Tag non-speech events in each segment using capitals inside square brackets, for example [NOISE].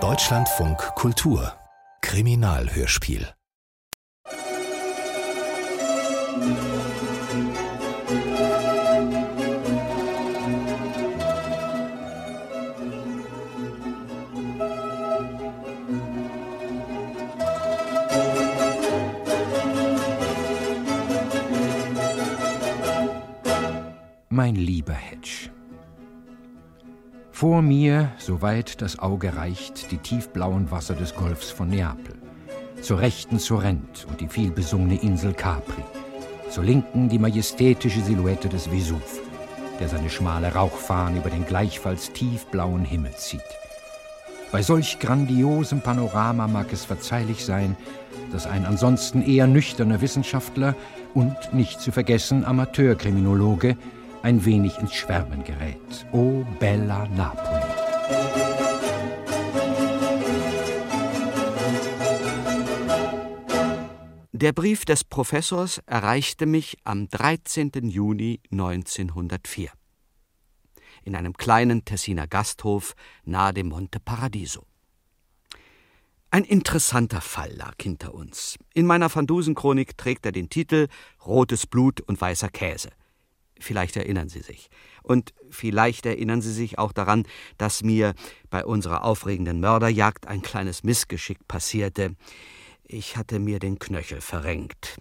Deutschlandfunk Kultur Kriminalhörspiel Mein lieber Hedge. Vor mir, soweit das Auge reicht, die tiefblauen Wasser des Golfs von Neapel. Zur rechten Sorrent und die vielbesungene Insel Capri. Zur linken die majestätische Silhouette des Vesuv, der seine schmale Rauchfahne über den gleichfalls tiefblauen Himmel zieht. Bei solch grandiosem Panorama mag es verzeihlich sein, dass ein ansonsten eher nüchterner Wissenschaftler und nicht zu vergessen Amateurkriminologe ein wenig ins Schwärmen gerät. O bella Napoli! Der Brief des Professors erreichte mich am 13. Juni 1904 in einem kleinen Tessiner Gasthof nahe dem Monte Paradiso. Ein interessanter Fall lag hinter uns. In meiner Van Dusen-Chronik trägt er den Titel Rotes Blut und weißer Käse. Vielleicht erinnern Sie sich. Und vielleicht erinnern Sie sich auch daran, dass mir bei unserer aufregenden Mörderjagd ein kleines Missgeschick passierte. Ich hatte mir den Knöchel verrenkt.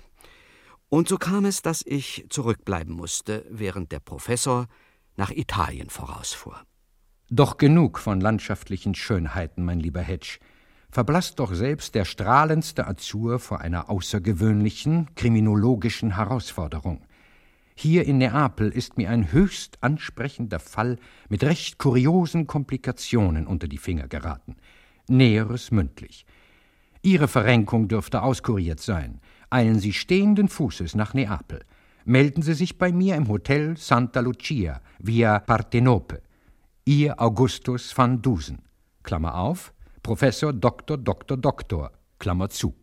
Und so kam es, dass ich zurückbleiben musste, während der Professor nach Italien vorausfuhr. Doch genug von landschaftlichen Schönheiten, mein lieber Hedge. Verblasst doch selbst der strahlendste Azur vor einer außergewöhnlichen kriminologischen Herausforderung. Hier in Neapel ist mir ein höchst ansprechender Fall mit recht kuriosen Komplikationen unter die Finger geraten. Näheres mündlich. Ihre Verrenkung dürfte auskuriert sein. Eilen Sie stehenden Fußes nach Neapel. Melden Sie sich bei mir im Hotel Santa Lucia, via Partenope. Ihr Augustus van Dusen. Klammer auf, Professor Dr. Dr. Doktor. Klammer zu.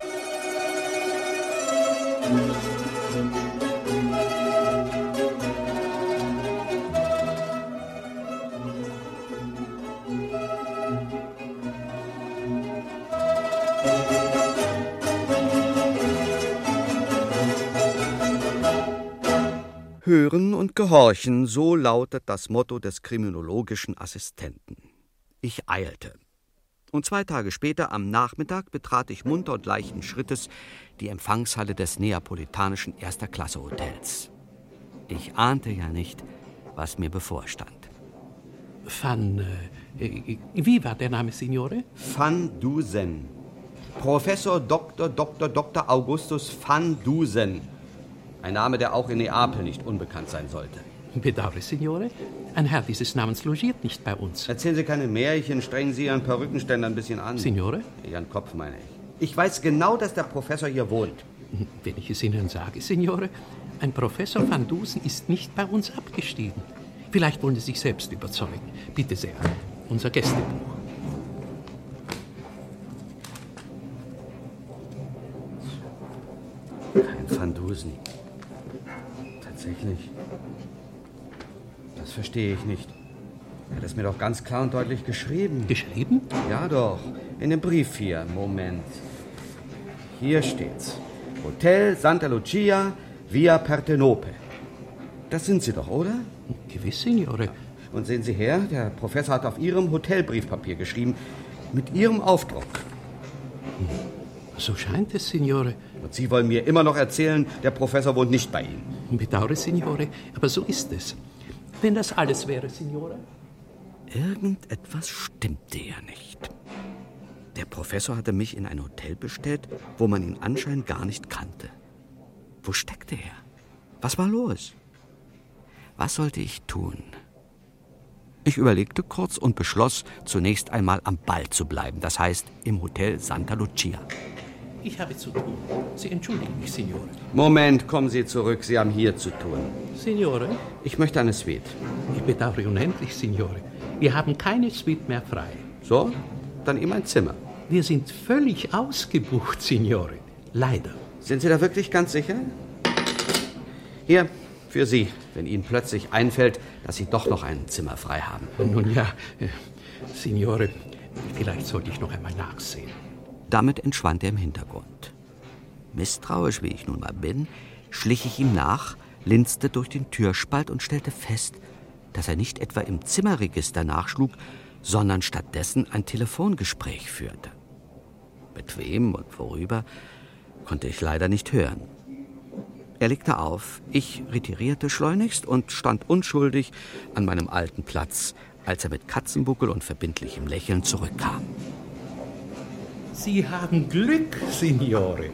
Hören und gehorchen, so lautet das Motto des kriminologischen Assistenten. Ich eilte. Und zwei Tage später, am Nachmittag, betrat ich munter und leichten Schrittes die Empfangshalle des neapolitanischen Erster-Klasse-Hotels. Ich ahnte ja nicht, was mir bevorstand. Van. Äh, wie war der Name, Signore? Van Dusen. Professor Dr. Dr. Dr. Augustus van Dusen. Ein Name, der auch in Neapel nicht unbekannt sein sollte. Bedauere, Signore. Ein Herr dieses Namens logiert nicht bei uns. Erzählen Sie keine Märchen, strengen Sie Ihren Perückenständer ein bisschen an. Signore? Ihren Kopf, meine ich. Ich weiß genau, dass der Professor hier wohnt. Wenn ich es Ihnen sage, Signore, ein Professor van Dusen ist nicht bei uns abgestiegen. Vielleicht wollen Sie sich selbst überzeugen. Bitte sehr, unser Gästebuch. Kein Van Dusen. Tatsächlich. Das verstehe ich nicht. Er hat es mir doch ganz klar und deutlich geschrieben. Geschrieben? Ja, doch. In dem Brief hier. Moment. Hier steht's. Hotel Santa Lucia, via Partenope. Das sind Sie doch, oder? Gewiss, Signore. Und sehen Sie her, der Professor hat auf Ihrem Hotelbriefpapier geschrieben. Mit Ihrem Aufdruck. So scheint es, Signore. Und Sie wollen mir immer noch erzählen, der Professor wohnt nicht bei Ihnen. Bedauere, Signore, aber so ist es. Wenn das alles wäre, Signore? Irgendetwas stimmte ja nicht. Der Professor hatte mich in ein Hotel bestellt, wo man ihn anscheinend gar nicht kannte. Wo steckte er? Was war los? Was sollte ich tun? Ich überlegte kurz und beschloss, zunächst einmal am Ball zu bleiben, das heißt im Hotel Santa Lucia. Ich habe zu tun. Sie entschuldigen mich, Signore. Moment, kommen Sie zurück, Sie haben hier zu tun. Signore? Ich möchte eine Suite. Ich bedauere unendlich, Signore. Wir haben keine Suite mehr frei. So? Dann ihm ein Zimmer. Wir sind völlig ausgebucht, Signore. Leider. Sind Sie da wirklich ganz sicher? Hier, für Sie, wenn Ihnen plötzlich einfällt, dass Sie doch noch ein Zimmer frei haben. Nun ja, Signore, vielleicht sollte ich noch einmal nachsehen. Damit entschwand er im Hintergrund. Misstrauisch wie ich nun mal bin, schlich ich ihm nach, linste durch den Türspalt und stellte fest, dass er nicht etwa im Zimmerregister nachschlug, sondern stattdessen ein Telefongespräch führte. Mit wem und worüber konnte ich leider nicht hören. Er legte auf, ich retirierte schleunigst und stand unschuldig an meinem alten Platz, als er mit Katzenbuckel und verbindlichem Lächeln zurückkam. Sie haben Glück, Signore.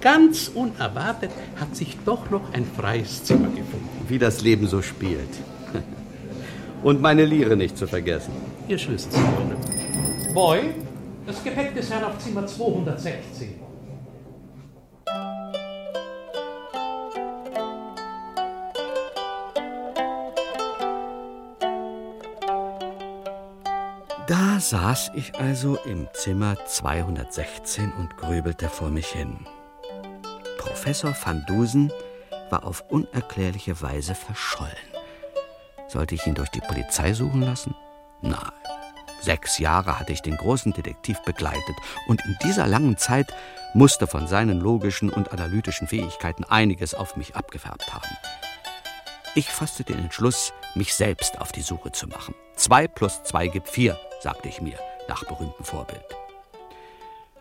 Ganz unerwartet hat sich doch noch ein freies Zimmer gefunden. Wie das Leben so spielt. Und meine Lire nicht zu vergessen. Ihr Schlüssel, Signore. Boy, das Gepäck des Herrn auf Zimmer 216. Da saß ich also im Zimmer 216 und grübelte vor mich hin. Professor van Dusen war auf unerklärliche Weise verschollen. Sollte ich ihn durch die Polizei suchen lassen? Nein. Sechs Jahre hatte ich den großen Detektiv begleitet und in dieser langen Zeit musste von seinen logischen und analytischen Fähigkeiten einiges auf mich abgefärbt haben. Ich fasste den Entschluss, mich selbst auf die Suche zu machen. Zwei plus zwei gibt vier, sagte ich mir, nach berühmtem Vorbild.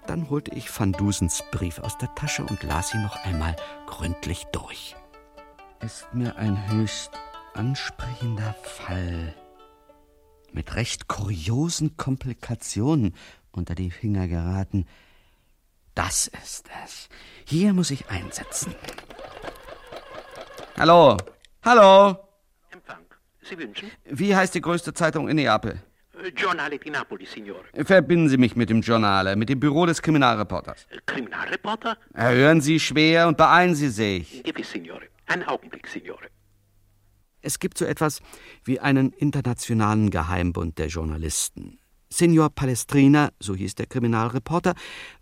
Dann holte ich Van Dusens Brief aus der Tasche und las ihn noch einmal gründlich durch. Ist mir ein höchst ansprechender Fall mit recht kuriosen Komplikationen unter die Finger geraten. Das ist es. Hier muss ich einsetzen. Hallo. Hallo. Sie wünschen? Wie heißt die größte Zeitung in Neapel? Äh, Giornale di Napoli, Signore. Verbinden Sie mich mit dem Journale, mit dem Büro des Kriminalreporters. Äh, Kriminalreporter? Erhören Sie schwer und beeilen Sie sich. Gewiss, Signore. Einen Augenblick, Signore. Es gibt so etwas wie einen internationalen Geheimbund der Journalisten. Signor Palestrina, so hieß der Kriminalreporter,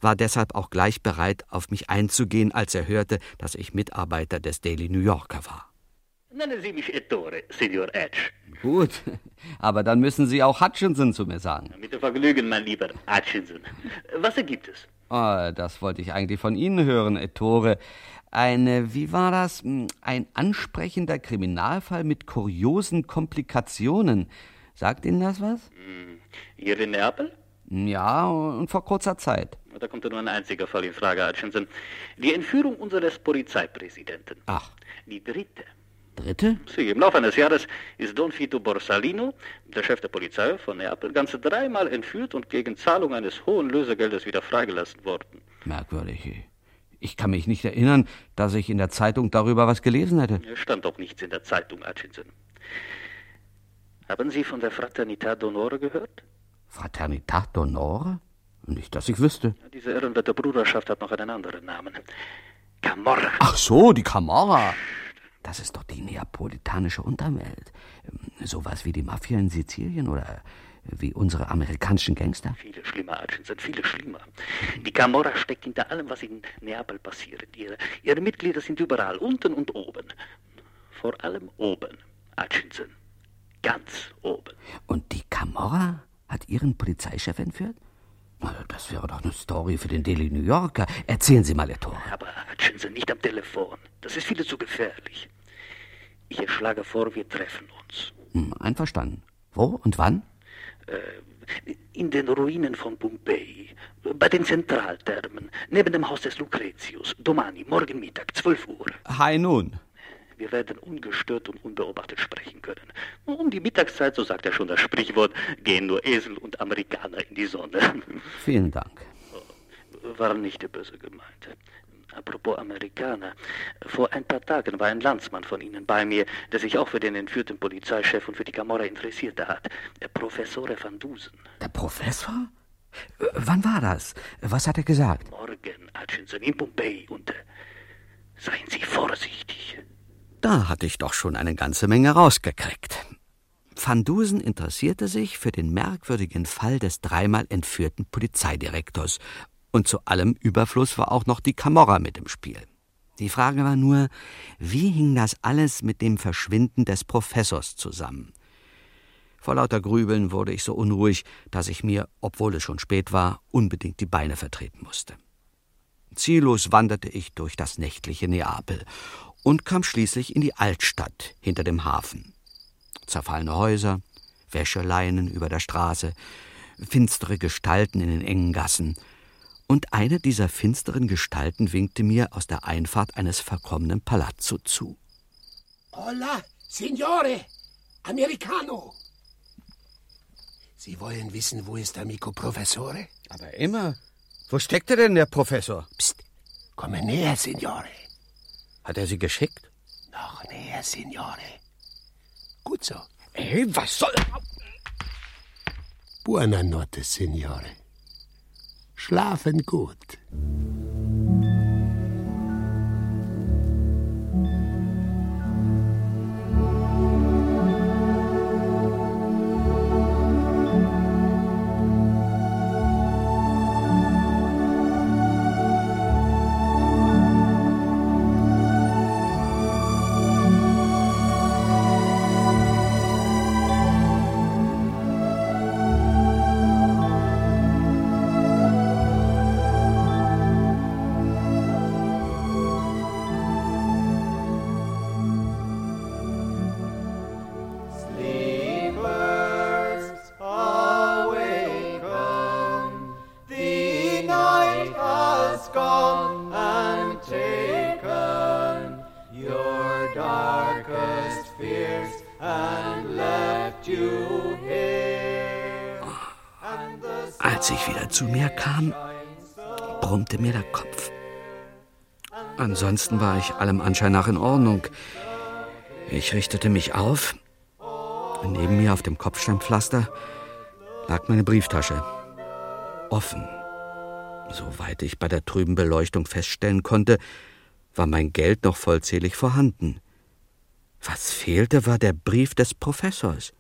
war deshalb auch gleich bereit, auf mich einzugehen, als er hörte, dass ich Mitarbeiter des Daily New Yorker war. Nennen Sie mich Ettore, Signor Edge. Gut, aber dann müssen Sie auch Hutchinson zu mir sagen. Mit dem Vergnügen, mein lieber Hutchinson. Was ergibt es? Oh, das wollte ich eigentlich von Ihnen hören, Ettore. Eine, wie war das? Hm, ein ansprechender Kriminalfall mit kuriosen Komplikationen. Sagt Ihnen das was? Hm, hier in Neapel? Ja, und vor kurzer Zeit. Da kommt nur ein einziger Fall in Frage, Hutchinson. Die Entführung unseres Polizeipräsidenten. Ach. Die dritte. Dritte? Sie, im Laufe eines Jahres ist Don Vito Borsalino, der Chef der Polizei von Neapel, ganze dreimal entführt und gegen Zahlung eines hohen Lösegeldes wieder freigelassen worden. Merkwürdig. Ich kann mich nicht erinnern, dass ich in der Zeitung darüber was gelesen hätte. Es stand doch nichts in der Zeitung, Hutchinson. Haben Sie von der Fraternità d'Onore gehört? Fraternità d'Onore? Nicht, dass ich wüsste. Diese ehrenwerte Bruderschaft hat noch einen anderen Namen. Camorra. Ach so, die Camorra. Das ist doch die neapolitanische Unterwelt. Sowas wie die Mafia in Sizilien oder wie unsere amerikanischen Gangster? Viele schlimmer, Hutchinson, viele schlimmer. Die Camorra steckt hinter allem, was in Neapel passiert. Ihre, ihre Mitglieder sind überall, unten und oben. Vor allem oben, Hutchinson. Ganz oben. Und die Camorra hat ihren Polizeichef entführt? Das wäre doch eine Story für den Daily New Yorker. Erzählen Sie mal, Ihr Tor. Aber Hutchinson, nicht am Telefon. Das ist viel zu gefährlich. Ich schlage vor, wir treffen uns. Hm, einverstanden. Wo und wann? Äh, in den Ruinen von Pompeji, bei den Zentralthermen, neben dem Haus des Lucretius. Domani, morgen Mittag, 12 Uhr. Hi nun. Wir werden ungestört und unbeobachtet sprechen können. Um die Mittagszeit, so sagt ja schon das Sprichwort, gehen nur Esel und Amerikaner in die Sonne. Vielen Dank. War nicht böse gemeint. Apropos Amerikaner. Vor ein paar Tagen war ein Landsmann von Ihnen bei mir, der sich auch für den entführten Polizeichef und für die Camorra interessierte hat. Der Professor van Dusen. Der Professor? Äh, wann war das? Was hat er gesagt? Morgen, Hutchinson, in Pompeji. Und äh, seien Sie vorsichtig. Da hatte ich doch schon eine ganze Menge rausgekriegt. Van Dusen interessierte sich für den merkwürdigen Fall des dreimal entführten Polizeidirektors und zu allem Überfluss war auch noch die Camorra mit im Spiel. Die Frage war nur, wie hing das alles mit dem Verschwinden des Professors zusammen? Vor lauter Grübeln wurde ich so unruhig, dass ich mir, obwohl es schon spät war, unbedingt die Beine vertreten musste. Ziellos wanderte ich durch das nächtliche Neapel und kam schließlich in die Altstadt hinter dem Hafen. Zerfallene Häuser, Wäscheleinen über der Straße, finstere Gestalten in den engen Gassen, und eine dieser finsteren Gestalten winkte mir aus der Einfahrt eines verkommenen Palazzo zu. Hola, Signore, Americano. Sie wollen wissen, wo ist amico Professore? Aber immer. Wo steckte denn der Professor? Psst, komme näher, Signore. Hat er Sie geschickt? Noch näher, Signore. Gut so. Ey, was soll... Buonanotte, Signore. Schlafen gut. Kam, brummte mir der Kopf. Ansonsten war ich allem Anschein nach in Ordnung. Ich richtete mich auf. Neben mir auf dem Kopfsteinpflaster lag meine Brieftasche. Offen. Soweit ich bei der trüben Beleuchtung feststellen konnte, war mein Geld noch vollzählig vorhanden. Was fehlte, war der Brief des Professors.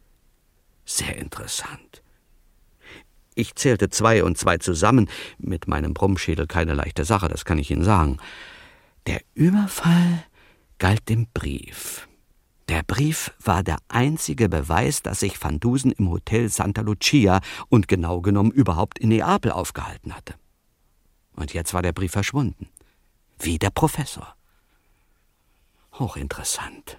Sehr interessant. Ich zählte zwei und zwei zusammen, mit meinem Brummschädel keine leichte Sache, das kann ich Ihnen sagen. Der Überfall galt dem Brief. Der Brief war der einzige Beweis, dass sich Van Dusen im Hotel Santa Lucia und genau genommen überhaupt in Neapel aufgehalten hatte. Und jetzt war der Brief verschwunden. Wie der Professor. Hochinteressant.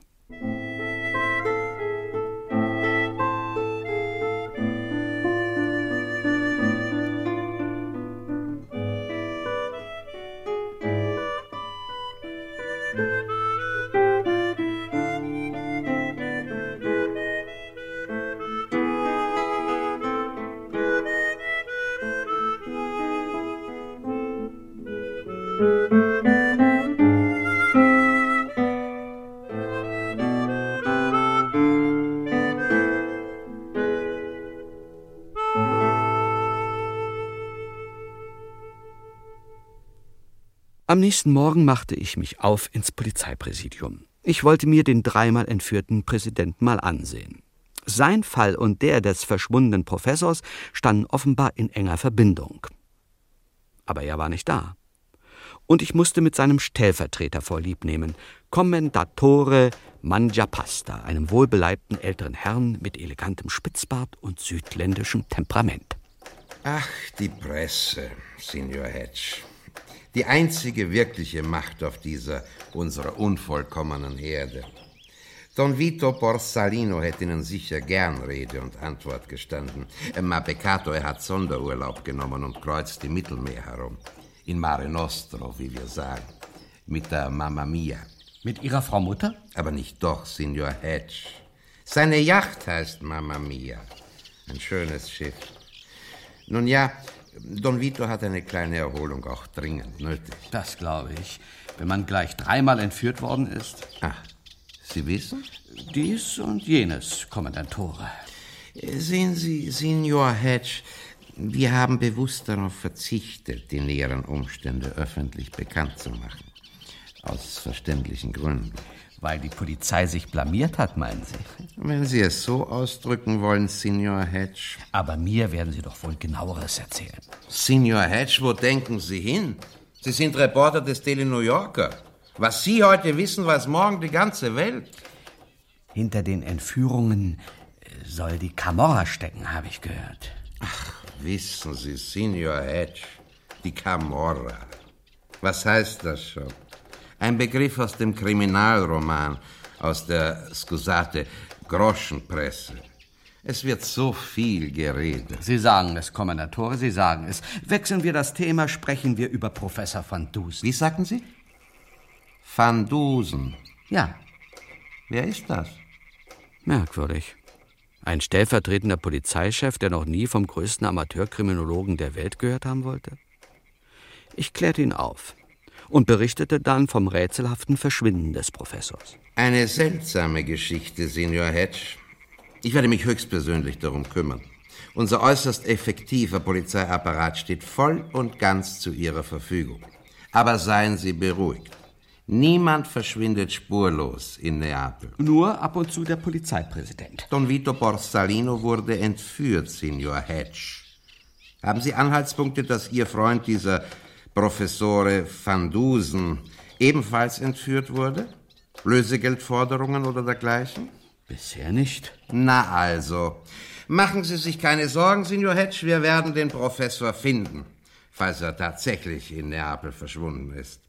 Nächsten Morgen machte ich mich auf ins Polizeipräsidium. Ich wollte mir den dreimal entführten Präsidenten mal ansehen. Sein Fall und der des verschwundenen Professors standen offenbar in enger Verbindung. Aber er war nicht da. Und ich musste mit seinem Stellvertreter vorlieb nehmen, Kommendatore Mangiapasta, einem wohlbeleibten älteren Herrn mit elegantem Spitzbart und südländischem Temperament. Ach, die Presse, Signor Hedge. Die einzige wirkliche Macht auf dieser unserer unvollkommenen Erde. Don Vito Borsalino hätte Ihnen sicher gern Rede und Antwort gestanden. Ma peccato, er hat Sonderurlaub genommen und kreuzt im Mittelmeer herum. In Mare Nostro, wie wir sagen. Mit der Mamma Mia. Mit Ihrer Frau Mutter? Aber nicht doch, Signor Hedge. Seine Yacht heißt Mamma Mia. Ein schönes Schiff. Nun ja, Don Vito hat eine kleine Erholung auch dringend nötig. Das glaube ich. Wenn man gleich dreimal entführt worden ist. Ach, Sie wissen? Dies und jenes, Kommandantore. Sehen Sie, Signor Hedge, wir haben bewusst darauf verzichtet, die näheren Umstände öffentlich bekannt zu machen. Aus verständlichen Gründen. Weil die Polizei sich blamiert hat, meinen Sie? Wenn Sie es so ausdrücken wollen, Signor Hedge. Aber mir werden Sie doch wohl genaueres erzählen. Signor Hedge, wo denken Sie hin? Sie sind Reporter des Daily New Yorker. Was Sie heute wissen, weiß morgen die ganze Welt. Hinter den Entführungen soll die Camorra stecken, habe ich gehört. Ach, wissen Sie, Signor Hedge, die Camorra. Was heißt das schon? Ein Begriff aus dem Kriminalroman, aus der, scusate, Groschenpresse. Es wird so viel geredet. Sie sagen es, Kommandatore, Sie sagen es. Wechseln wir das Thema, sprechen wir über Professor van Dusen. Wie sagten Sie? Van Dusen. Ja. Wer ist das? Merkwürdig. Ein stellvertretender Polizeichef, der noch nie vom größten Amateurkriminologen der Welt gehört haben wollte? Ich klärte ihn auf und berichtete dann vom rätselhaften Verschwinden des Professors. Eine seltsame Geschichte, Senior Hedge. Ich werde mich höchstpersönlich darum kümmern. Unser äußerst effektiver Polizeiapparat steht voll und ganz zu Ihrer Verfügung. Aber seien Sie beruhigt. Niemand verschwindet spurlos in Neapel. Nur ab und zu der Polizeipräsident. Don Vito Borsalino wurde entführt, Signor Hedge. Haben Sie Anhaltspunkte, dass Ihr Freund, dieser Professore Van Dusen, ebenfalls entführt wurde? Lösegeldforderungen oder dergleichen? Bisher nicht. Na also. Machen Sie sich keine Sorgen, Signor Hedge, wir werden den Professor finden, falls er tatsächlich in Neapel verschwunden ist.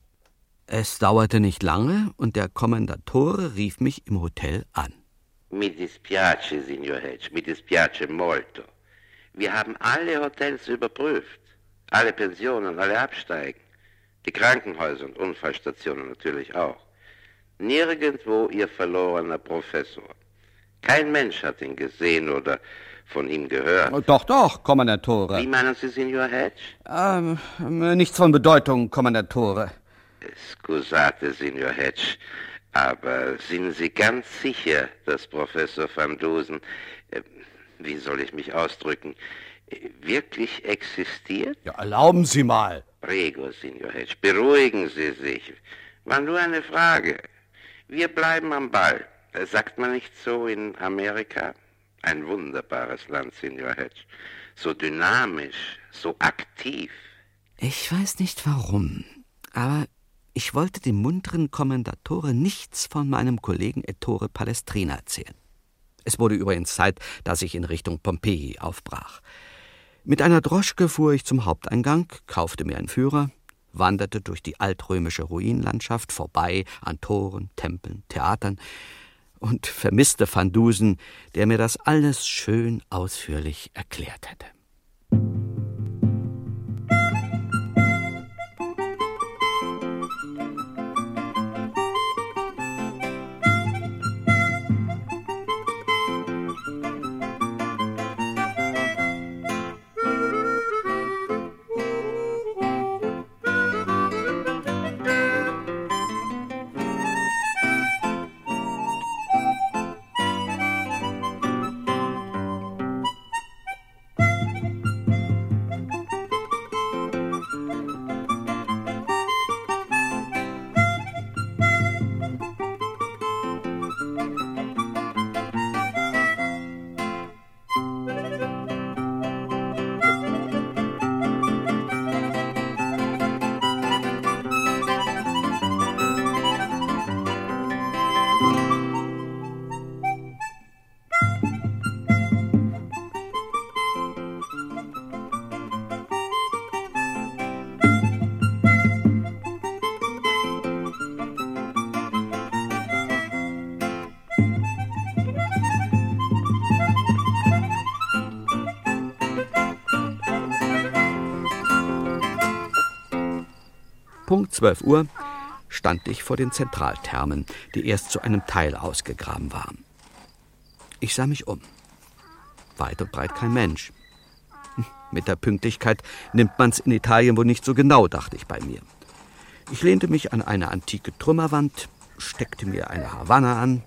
Es dauerte nicht lange und der Kommandatore rief mich im Hotel an. Mi dispiace, Signor Hedge, mi dispiace molto. Wir haben alle Hotels überprüft, alle Pensionen, alle Absteigen, die Krankenhäuser und Unfallstationen natürlich auch. Nirgendwo Ihr verlorener Professor. Kein Mensch hat ihn gesehen oder von ihm gehört. Oh, doch, doch, Kommandatore. Wie meinen Sie, Signor Hedge? Ähm, nichts von Bedeutung, Kommandatore. Scusate, Signor Hedge, aber sind Sie ganz sicher, dass Professor van Dusen, äh, wie soll ich mich ausdrücken, wirklich existiert? Ja, erlauben Sie mal. Prego, Signor Hedge, beruhigen Sie sich. War nur eine Frage. Wir bleiben am Ball. Sagt man nicht so in Amerika? Ein wunderbares Land, Signor Hedge. So dynamisch, so aktiv. Ich weiß nicht warum, aber ich wollte dem munteren Kommandatore nichts von meinem Kollegen Ettore Palestrina erzählen. Es wurde übrigens Zeit, dass ich in Richtung Pompeji aufbrach. Mit einer Droschke fuhr ich zum Haupteingang, kaufte mir einen Führer, wanderte durch die altrömische Ruinenlandschaft vorbei an Toren, Tempeln, Theatern und vermisste Van Dusen, der mir das alles schön ausführlich erklärt hätte. Punkt 12 Uhr stand ich vor den Zentralthermen, die erst zu einem Teil ausgegraben waren. Ich sah mich um. Weit und breit kein Mensch. Mit der Pünktlichkeit nimmt man's in Italien wohl nicht so genau, dachte ich bei mir. Ich lehnte mich an eine antike Trümmerwand, steckte mir eine Havanna an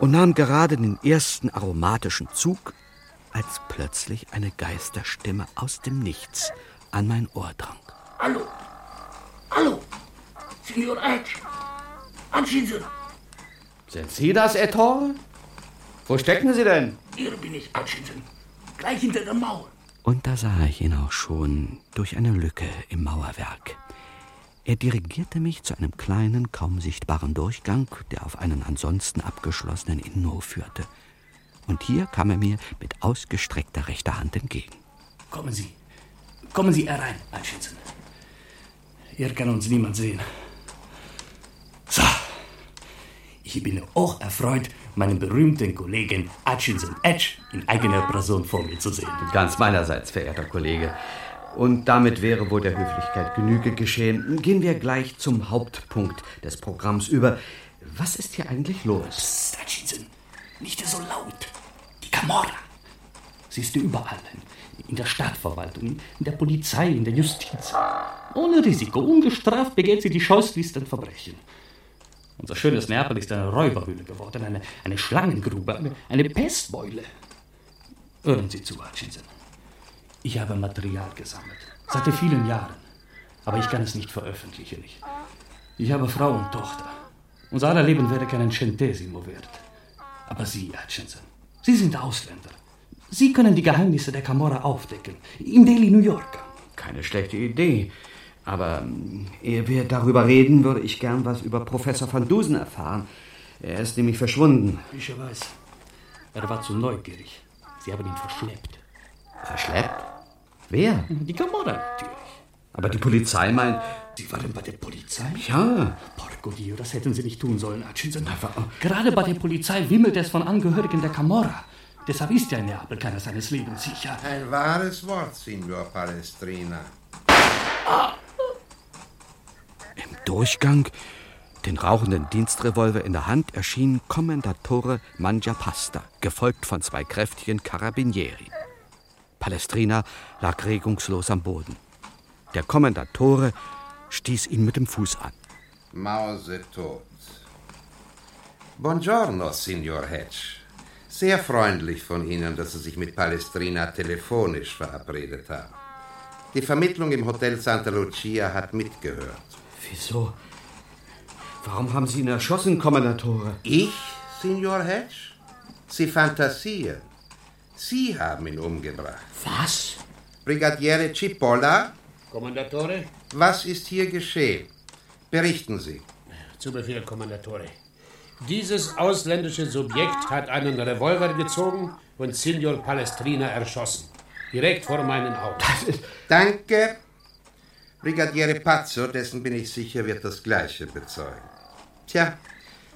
und nahm gerade den ersten aromatischen Zug, als plötzlich eine Geisterstimme aus dem Nichts an mein Ohr drang. Hallo, Hallo, Signor Edge. Anschießen. Sind Sie das, Ettore? Wo stecken Sie denn? Hier bin ich, Anschießen. Gleich hinter der Mauer. Und da sah ich ihn auch schon durch eine Lücke im Mauerwerk. Er dirigierte mich zu einem kleinen, kaum sichtbaren Durchgang, der auf einen ansonsten abgeschlossenen Innenhof führte. Und hier kam er mir mit ausgestreckter rechter Hand entgegen. Kommen Sie. Kommen Sie herein, Hutchinson. Hier kann uns niemand sehen. So. Ich bin auch erfreut, meinen berühmten Kollegen Hutchinson Edge in eigener Person vor mir zu sehen. Ganz meinerseits, verehrter Kollege. Und damit wäre wohl der Höflichkeit Genüge geschehen. Gehen wir gleich zum Hauptpunkt des Programms über. Was ist hier eigentlich los? Psst, Hutchinson, nicht so laut. Die Camorra. Sie ist überall. In der Stadtverwaltung, in der Polizei, in der Justiz. Ohne Risiko, ungestraft begeht sie die scheußlichsten Verbrechen. Unser schönes Neapel ist eine Räuberhöhle geworden, eine, eine Schlangengrube, eine, eine Pestbeule. Hören Sie zu, Hutchinson. Ich habe Material gesammelt, seit vielen Jahren. Aber ich kann es nicht veröffentlichen. Ich, ich habe Frau und Tochter. Unser aller Leben wäre keinen Centesimo wert. Aber Sie, Hutchinson, Sie sind Ausländer. Sie können die Geheimnisse der Camorra aufdecken. In Delhi, New York. Keine schlechte Idee. Aber ähm, ehe wir darüber reden, würde ich gern was über Professor van Dusen erfahren. Er ist nämlich verschwunden. Ich weiß. Er war zu neugierig. Sie haben ihn verschleppt. Verschleppt? Wer? Die Camorra natürlich. Aber die Polizei meint. Sie waren bei der Polizei? Ja. Porco Dio, das hätten Sie nicht tun sollen, Hutchinson. Gerade bei der Polizei wimmelt es von Angehörigen der Camorra. Deshalb ist ja in Neapel keiner seines Lebens sicher. Ein wahres Wort, Signor Palestrina. Ah. Im Durchgang, den rauchenden Dienstrevolver in der Hand, erschien Kommendatore Mangiapasta, gefolgt von zwei kräftigen Carabinieri. Palestrina lag regungslos am Boden. Der Kommendatore stieß ihn mit dem Fuß an. Mause tot. Buongiorno, Signor Hedge. Sehr freundlich von Ihnen, dass Sie sich mit Palestrina telefonisch verabredet haben. Die Vermittlung im Hotel Santa Lucia hat mitgehört. Wieso? Warum haben Sie ihn erschossen, Kommandatore? Ich, Signor Hedge? Sie fantasieren. Sie haben ihn umgebracht. Was? Brigadiere Cipolla? Kommandatore? Was ist hier geschehen? Berichten Sie. Zu Befehl, Kommandatore. Dieses ausländische Subjekt hat einen Revolver gezogen und Signor Palestrina erschossen. Direkt vor meinen Augen. Danke. Brigadiere Pazzo, dessen bin ich sicher, wird das Gleiche bezeugen. Tja,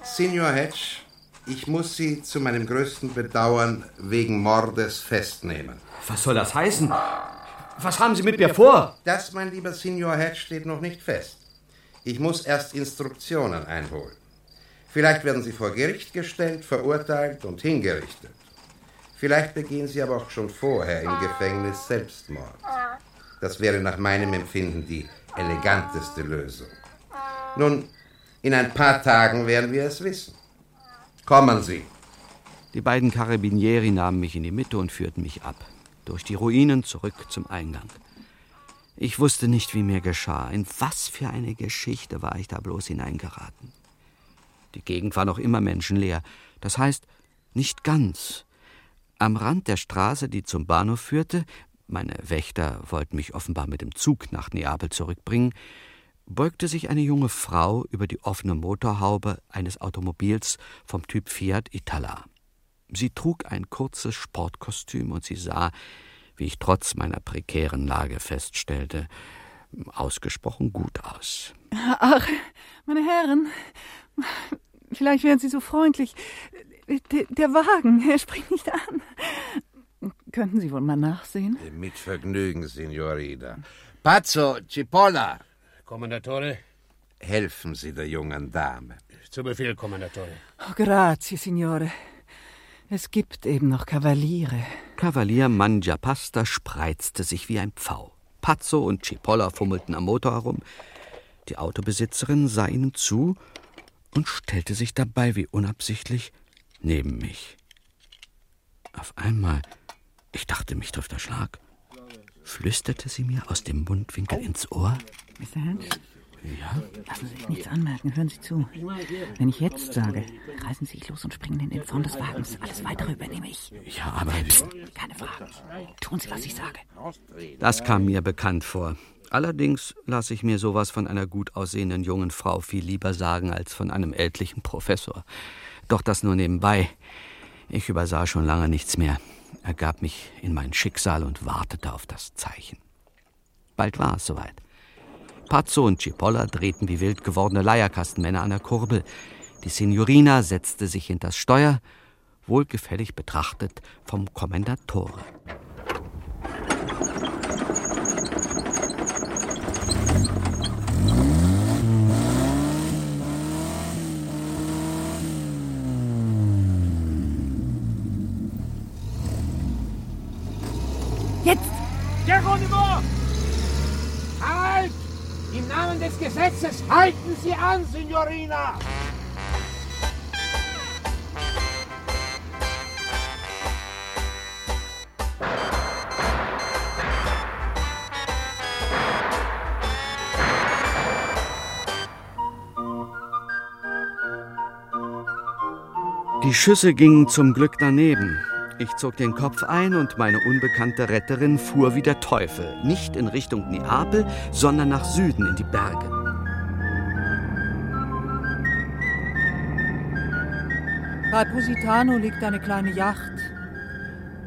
Signor Hedge, ich muss Sie zu meinem größten Bedauern wegen Mordes festnehmen. Was soll das heißen? Was haben Sie mit mir vor? Das, mein lieber Signor Hedge, steht noch nicht fest. Ich muss erst Instruktionen einholen. Vielleicht werden Sie vor Gericht gestellt, verurteilt und hingerichtet. Vielleicht begehen Sie aber auch schon vorher im Gefängnis Selbstmord. Das wäre nach meinem Empfinden die eleganteste Lösung. Nun, in ein paar Tagen werden wir es wissen. Kommen Sie. Die beiden Karabinieri nahmen mich in die Mitte und führten mich ab, durch die Ruinen zurück zum Eingang. Ich wusste nicht, wie mir geschah. In was für eine Geschichte war ich da bloß hineingeraten. Die Gegend war noch immer menschenleer. Das heißt, nicht ganz. Am Rand der Straße, die zum Bahnhof führte, meine Wächter wollten mich offenbar mit dem Zug nach Neapel zurückbringen, beugte sich eine junge Frau über die offene Motorhaube eines Automobils vom Typ Fiat Itala. Sie trug ein kurzes Sportkostüm und sie sah, wie ich trotz meiner prekären Lage feststellte, ausgesprochen gut aus. Ach, meine Herren, vielleicht wären Sie so freundlich. Der, der Wagen, [LAUGHS] er springt nicht an. Könnten Sie wohl mal nachsehen? Mit Vergnügen, Signorina. Pazzo, Cipolla. Kommandatore? Helfen Sie der jungen Dame. Zu Befehl, Kommandatore. Oh, grazie, Signore. Es gibt eben noch Kavaliere. Kavalier Mangiapasta spreizte sich wie ein Pfau. Pazzo und Cipolla fummelten am Motor herum. Die Autobesitzerin sah ihnen zu und stellte sich dabei wie unabsichtlich neben mich. Auf einmal, ich dachte, mich trifft der Schlag, flüsterte sie mir aus dem Mundwinkel ins Ohr. Mr. Hedge? Ja? Lassen Sie sich nichts anmerken, hören Sie zu. Wenn ich jetzt sage, reißen Sie sich los und springen in den Zaun des Wagens. Alles weitere übernehme ich. Ja, aber. Psst, keine Fragen. Tun Sie, was ich sage. Das kam mir bekannt vor. Allerdings lasse ich mir sowas von einer gut aussehenden jungen Frau viel lieber sagen als von einem ältlichen Professor. Doch das nur nebenbei. Ich übersah schon lange nichts mehr, ergab mich in mein Schicksal und wartete auf das Zeichen. Bald war es soweit. Pazzo und Cipolla drehten wie wild gewordene Leierkastenmänner an der Kurbel. Die Signorina setzte sich hinters Steuer, wohlgefällig betrachtet vom Kommendatore. Jetzt! Geronimo! Halt! Im Namen des Gesetzes halten Sie an, Signorina! Die Schüsse gingen zum Glück daneben. Ich zog den Kopf ein und meine unbekannte Retterin fuhr wie der Teufel, nicht in Richtung Neapel, sondern nach Süden in die Berge. Bei Positano liegt eine kleine Yacht.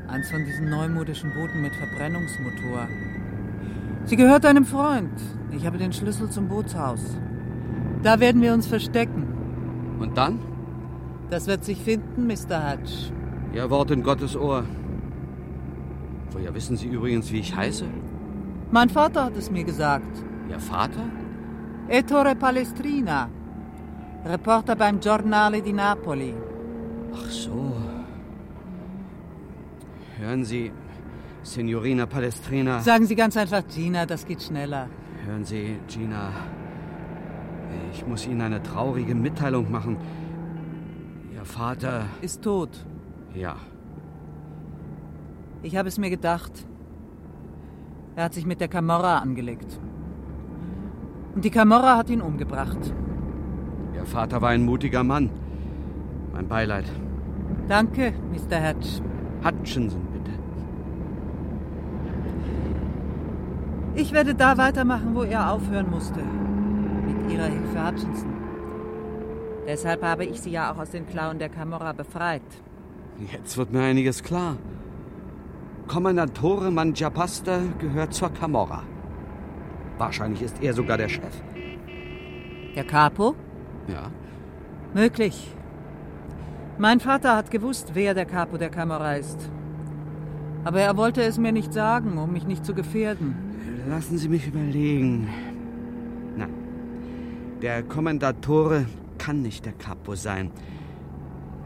Eins von diesen neumodischen Booten mit Verbrennungsmotor. Sie gehört einem Freund. Ich habe den Schlüssel zum Bootshaus. Da werden wir uns verstecken. Und dann? Das wird sich finden, Mr. Hutch. Ihr Wort in Gottes Ohr. Woher wissen Sie übrigens, wie ich heiße? Mein Vater hat es mir gesagt. Ihr Vater? Ettore Palestrina. Reporter beim Giornale di Napoli. Ach so. Hören Sie, Signorina Palestrina. Sagen Sie ganz einfach Gina, das geht schneller. Hören Sie, Gina. Ich muss Ihnen eine traurige Mitteilung machen. Ihr Vater. Ist tot. Ja. Ich habe es mir gedacht. Er hat sich mit der Camorra angelegt. Und die Camorra hat ihn umgebracht. Ihr Vater war ein mutiger Mann. Mein Beileid. Danke, Mr. Hatch. Hutchinson, bitte. Ich werde da weitermachen, wo er aufhören musste. Mit Ihrer Hilfe, Hutchinson. Deshalb habe ich Sie ja auch aus den Klauen der Camorra befreit. Jetzt wird mir einiges klar. Kommandatore Mangiapasta gehört zur Camorra. Wahrscheinlich ist er sogar der Chef. Der Capo? Ja. Möglich. Mein Vater hat gewusst, wer der Capo der Camorra ist. Aber er wollte es mir nicht sagen, um mich nicht zu gefährden. Lassen Sie mich überlegen. Nein. Der Kommandatore kann nicht der Capo sein.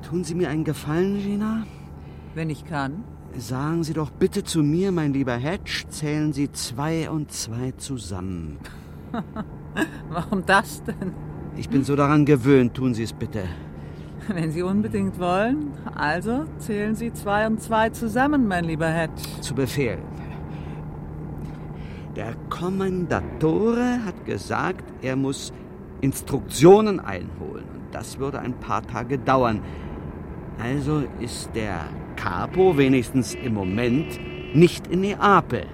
Tun Sie mir einen Gefallen, Gina? Wenn ich kann. Sagen Sie doch bitte zu mir, mein lieber Hedge, zählen Sie zwei und zwei zusammen. [LAUGHS] Warum das denn? Ich bin so daran gewöhnt, tun Sie es bitte. Wenn Sie unbedingt wollen. Also zählen Sie zwei und zwei zusammen, mein lieber Hedge. Zu Befehl. Der Kommandatore hat gesagt, er muss Instruktionen einholen. Und das würde ein paar Tage dauern. Also ist der Capo wenigstens im Moment nicht in Neapel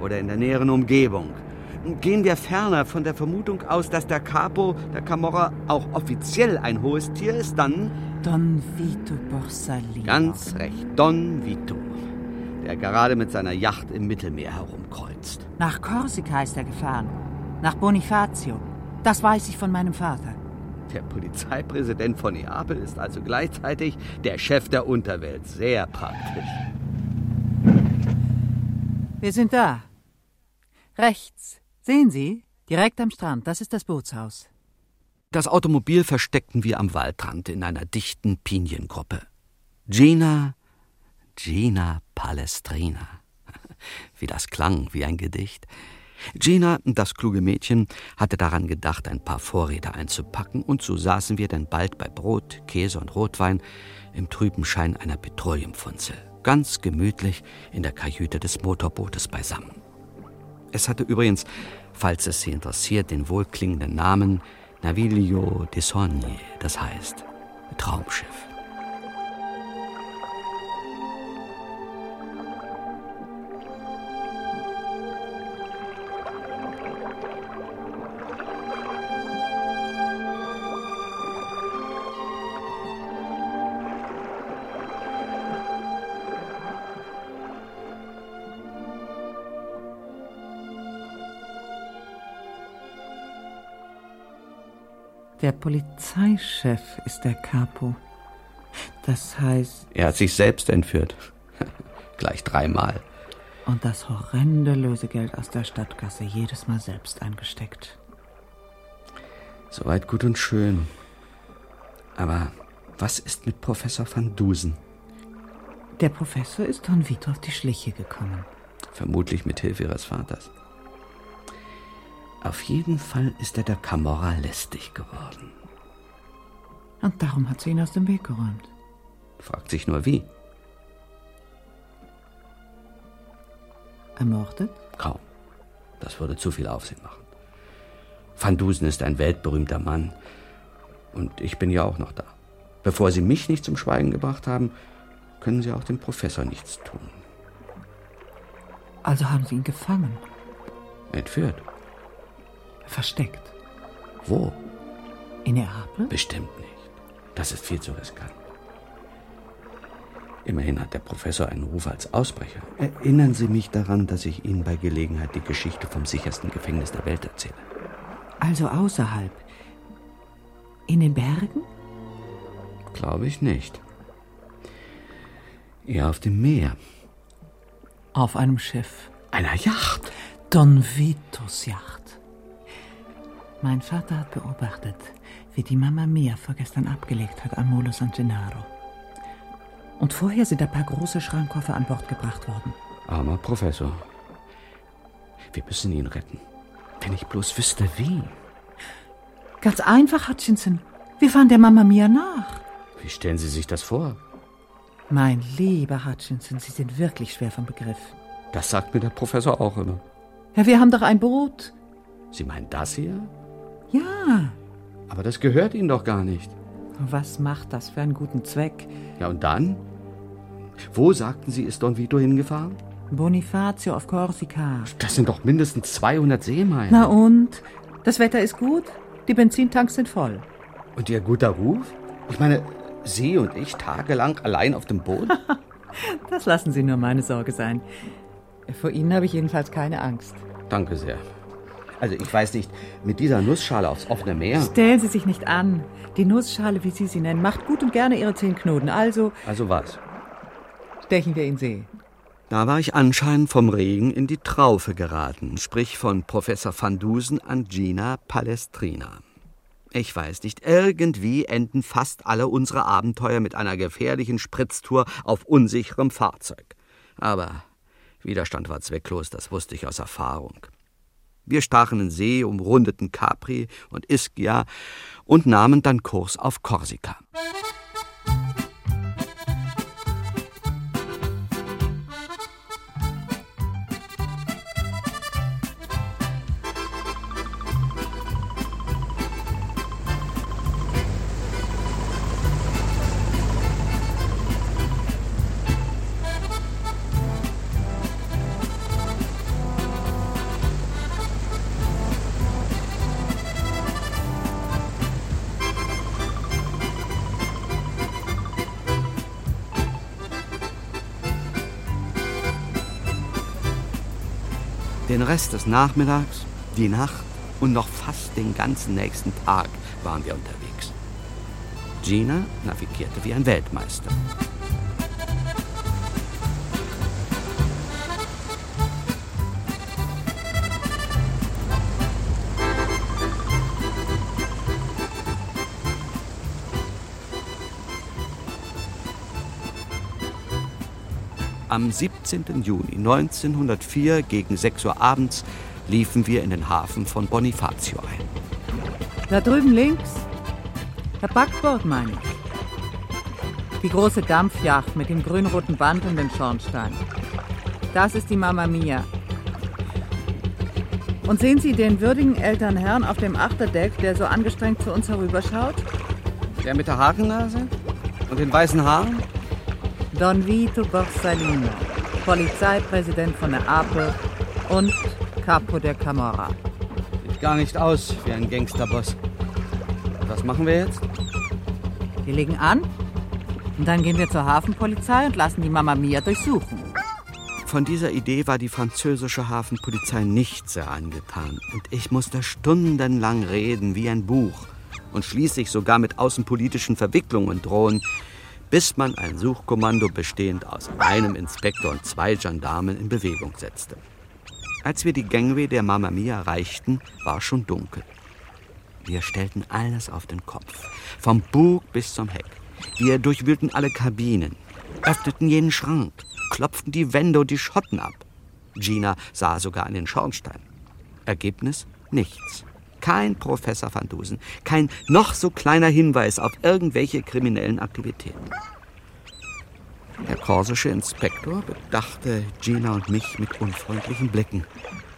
oder in der näheren Umgebung. Gehen wir ferner von der Vermutung aus, dass der Capo der Camorra auch offiziell ein hohes Tier ist, dann... Don Vito Borsalino. Ganz recht, Don Vito, der gerade mit seiner Yacht im Mittelmeer herumkreuzt. Nach Korsika ist er gefahren. Nach Bonifacio. Das weiß ich von meinem Vater. Der Polizeipräsident von Neapel ist also gleichzeitig der Chef der Unterwelt. Sehr praktisch. Wir sind da. Rechts. Sehen Sie? Direkt am Strand. Das ist das Bootshaus. Das Automobil versteckten wir am Waldrand in einer dichten Piniengruppe. Gina, Gina Palestrina. [LAUGHS] Wie das klang, wie ein Gedicht. Gina, das kluge Mädchen, hatte daran gedacht, ein paar Vorräte einzupacken, und so saßen wir dann bald bei Brot, Käse und Rotwein im trüben Schein einer Petroleumfunzel, ganz gemütlich in der Kajüte des Motorbootes beisammen. Es hatte übrigens, falls es Sie interessiert, den wohlklingenden Namen Naviglio de Sogni, das heißt Traumschiff. Der Polizeichef ist der Capo. Das heißt. Er hat sich selbst entführt. [LAUGHS] Gleich dreimal. Und das horrende Lösegeld aus der Stadtkasse jedes Mal selbst eingesteckt. Soweit gut und schön. Aber was ist mit Professor van Dusen? Der Professor ist Don Vito auf die Schliche gekommen. Vermutlich mit Hilfe ihres Vaters. Auf jeden Fall ist er der Camorra lästig geworden. Und darum hat sie ihn aus dem Weg geräumt. Fragt sich nur wie. Ermordet? Kaum. Das würde zu viel Aufsehen machen. Van Dusen ist ein weltberühmter Mann. Und ich bin ja auch noch da. Bevor Sie mich nicht zum Schweigen gebracht haben, können Sie auch dem Professor nichts tun. Also haben Sie ihn gefangen? Entführt. Versteckt. Wo? In Neapel? Bestimmt nicht. Das ist viel zu riskant. Immerhin hat der Professor einen Ruf als Ausbrecher. Erinnern Sie mich daran, dass ich Ihnen bei Gelegenheit die Geschichte vom sichersten Gefängnis der Welt erzähle. Also außerhalb. In den Bergen? Glaube ich nicht. Eher auf dem Meer. Auf einem Schiff. Einer Yacht? Don Vitos Yacht. Mein Vater hat beobachtet, wie die Mama Mia vorgestern abgelegt hat am Molo San Gennaro. Und vorher sind ein paar große Schrankkoffer an Bord gebracht worden. Armer Professor. Wir müssen ihn retten. Wenn ich bloß wüsste, wie. Ganz einfach, Hutchinson. Wir fahren der Mama Mia nach. Wie stellen Sie sich das vor? Mein lieber Hutchinson, Sie sind wirklich schwer vom Begriff. Das sagt mir der Professor auch immer. Ja, wir haben doch ein Boot. Sie meinen das hier? Ja. Aber das gehört Ihnen doch gar nicht. Was macht das für einen guten Zweck? Ja, und dann? Wo, sagten Sie, ist Don Vito hingefahren? Bonifacio auf Korsika. Das sind doch mindestens 200 Seemeilen. Na und? Das Wetter ist gut, die Benzintanks sind voll. Und Ihr guter Ruf? Ich meine, Sie und ich tagelang allein auf dem Boot? [LAUGHS] das lassen Sie nur meine Sorge sein. Vor Ihnen habe ich jedenfalls keine Angst. Danke sehr. Also ich weiß nicht, mit dieser Nussschale aufs offene Meer. Stellen Sie sich nicht an. Die Nussschale, wie Sie sie nennen, macht gut und gerne Ihre zehn Knoten. Also. Also was? Stechen wir in See. Da war ich anscheinend vom Regen in die Traufe geraten, sprich von Professor van Dusen an Gina Palestrina. Ich weiß nicht, irgendwie enden fast alle unsere Abenteuer mit einer gefährlichen Spritztour auf unsicherem Fahrzeug. Aber Widerstand war zwecklos, das wusste ich aus Erfahrung. Wir stachen in See, umrundeten Capri und Ischia und nahmen dann Kurs auf Korsika. Rest des Nachmittags, die Nacht und noch fast den ganzen nächsten Tag waren wir unterwegs. Gina navigierte wie ein Weltmeister. Am 17. Juni 1904 gegen 6 Uhr abends liefen wir in den Hafen von Bonifacio ein. Da drüben links. Der Backbord, meine ich. Die große Dampfjacht mit dem grün-roten Band und dem Schornstein. Das ist die Mama Mia. Und sehen Sie den würdigen älteren Herrn auf dem Achterdeck, der so angestrengt zu uns herüberschaut? Der mit der Hakennase? Und den weißen Haaren? Don Vito Borsalino, Polizeipräsident von Neapel und Capo der Camorra. Sieht gar nicht aus wie ein Gangsterboss. Was machen wir jetzt? Wir legen an und dann gehen wir zur Hafenpolizei und lassen die Mama Mia durchsuchen. Von dieser Idee war die französische Hafenpolizei nicht sehr angetan. Und ich musste stundenlang reden wie ein Buch. und schließlich sogar mit außenpolitischen Verwicklungen drohen, bis man ein Suchkommando bestehend aus einem Inspektor und zwei Gendarmen in Bewegung setzte. Als wir die Gangway der Mamma Mia erreichten, war schon dunkel. Wir stellten alles auf den Kopf, vom Bug bis zum Heck. Wir durchwühlten alle Kabinen, öffneten jeden Schrank, klopften die Wände und die Schotten ab. Gina sah sogar an den Schornstein. Ergebnis? Nichts. Kein Professor van Dusen, kein noch so kleiner Hinweis auf irgendwelche kriminellen Aktivitäten. Der korsische Inspektor bedachte Gina und mich mit unfreundlichen Blicken,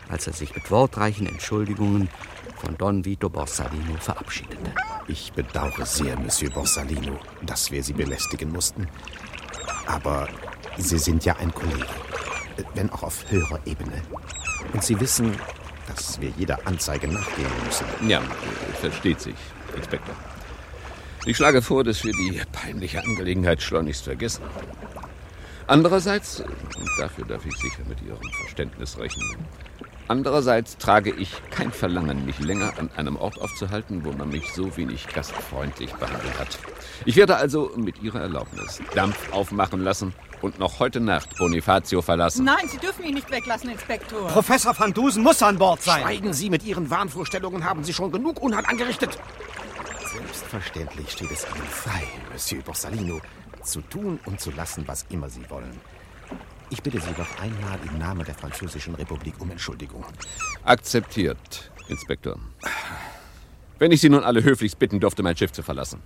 als er sich mit wortreichen Entschuldigungen von Don Vito Borsalino verabschiedete. Ich bedauere sehr, Monsieur Borsalino, dass wir Sie belästigen mussten. Aber Sie sind ja ein Kollege, wenn auch auf höherer Ebene. Und Sie wissen, dass wir jeder Anzeige nachgehen müssen. Ja, versteht sich, Inspektor. Ich schlage vor, dass wir die peinliche Angelegenheit schleunigst vergessen. Andererseits, und dafür darf ich sicher mit Ihrem Verständnis rechnen, andererseits trage ich kein Verlangen, mich länger an einem Ort aufzuhalten, wo man mich so wenig gastfreundlich behandelt hat. Ich werde also mit Ihrer Erlaubnis Dampf aufmachen lassen und noch heute Nacht Bonifacio verlassen. Nein, Sie dürfen ihn nicht weglassen, Inspektor. Professor van Dusen muss an Bord sein. Schweigen Sie mit Ihren Wahnvorstellungen, haben Sie schon genug Unheil angerichtet. Selbstverständlich steht es Ihnen frei, Monsieur Borsalino, zu tun und zu lassen, was immer Sie wollen. Ich bitte Sie doch einmal im Namen der Französischen Republik um Entschuldigung. Akzeptiert, Inspektor. Wenn ich Sie nun alle höflichst bitten dürfte, mein Schiff zu verlassen.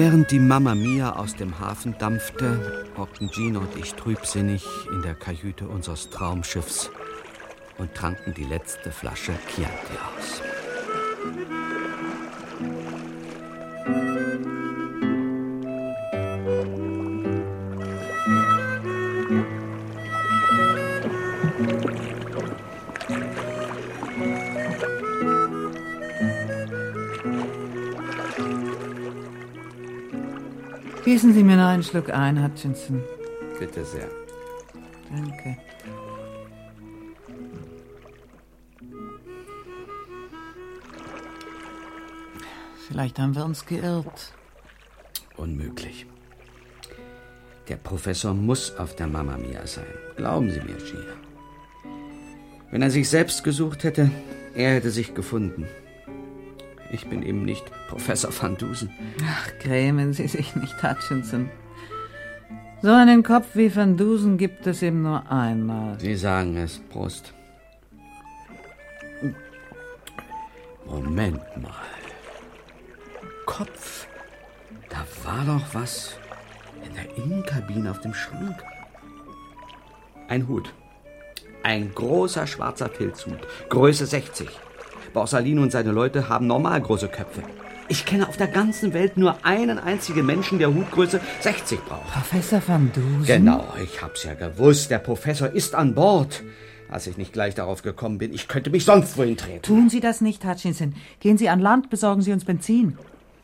Während die Mamma Mia aus dem Hafen dampfte, hockten Gino und ich trübsinnig in der Kajüte unseres Traumschiffs und tranken die letzte Flasche Chianti aus. Gießen Sie mir noch einen Schluck ein, Hutchinson. Bitte sehr. Danke. Vielleicht haben wir uns geirrt. Unmöglich. Der Professor muss auf der Mamma Mia sein. Glauben Sie mir, Gina. Wenn er sich selbst gesucht hätte, er hätte sich gefunden. Ich bin eben nicht Professor van Dusen. Ach, grämen Sie sich nicht, Hutchinson. So einen Kopf wie Van Dusen gibt es eben nur einmal. Sie sagen es, Prost. Moment mal. Kopf. Da war doch was in der Innenkabine auf dem Schrank. Ein Hut. Ein großer schwarzer Filzhut. Größe 60. Borsalino und seine Leute haben normal große Köpfe. Ich kenne auf der ganzen Welt nur einen einzigen Menschen, der Hutgröße 60 braucht. Professor van Dusen? Genau, ich hab's ja gewusst. Der Professor ist an Bord. Als ich nicht gleich darauf gekommen bin, ich könnte mich sonst wohin treten. Tun Sie das nicht, Hutchinson. Gehen Sie an Land, besorgen Sie uns Benzin.